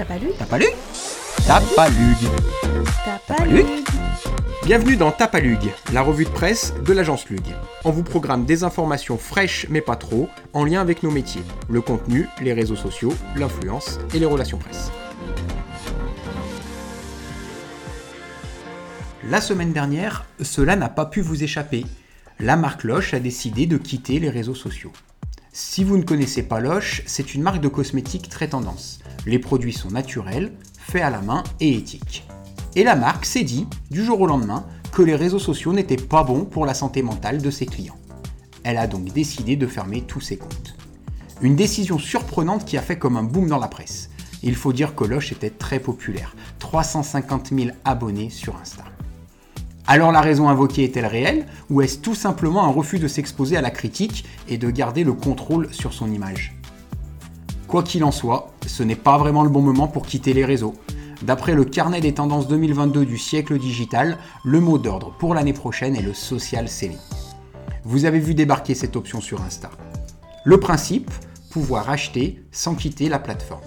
T'as pas lu Tapalug Tapalug T'as pas Tapalug lu Bienvenue dans Tapalug, la revue de presse de l'agence Lug. On vous programme des informations fraîches mais pas trop, en lien avec nos métiers, le contenu, les réseaux sociaux, l'influence et les relations presse. La semaine dernière, cela n'a pas pu vous échapper. La marque Loche a décidé de quitter les réseaux sociaux. Si vous ne connaissez pas Loche, c'est une marque de cosmétiques très tendance. Les produits sont naturels, faits à la main et éthiques. Et la marque s'est dit, du jour au lendemain, que les réseaux sociaux n'étaient pas bons pour la santé mentale de ses clients. Elle a donc décidé de fermer tous ses comptes. Une décision surprenante qui a fait comme un boom dans la presse. Il faut dire que Loche était très populaire, 350 000 abonnés sur Insta. Alors la raison invoquée est-elle réelle ou est-ce tout simplement un refus de s'exposer à la critique et de garder le contrôle sur son image? Quoi qu'il en soit, ce n'est pas vraiment le bon moment pour quitter les réseaux. D'après le carnet des tendances 2022 du siècle digital, le mot d'ordre pour l'année prochaine est le social selling. Vous avez vu débarquer cette option sur Insta. Le principe, pouvoir acheter sans quitter la plateforme.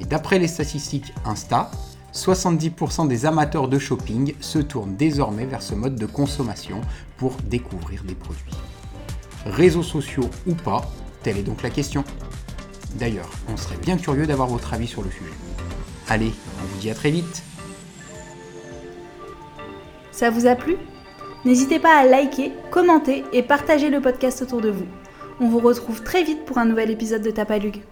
Et d'après les statistiques Insta, 70% des amateurs de shopping se tournent désormais vers ce mode de consommation pour découvrir des produits. Réseaux sociaux ou pas, telle est donc la question. D'ailleurs, on serait bien curieux d'avoir votre avis sur le sujet. Allez, on vous dit à très vite Ça vous a plu? N'hésitez pas à liker, commenter et partager le podcast autour de vous. On vous retrouve très vite pour un nouvel épisode de Tapalug.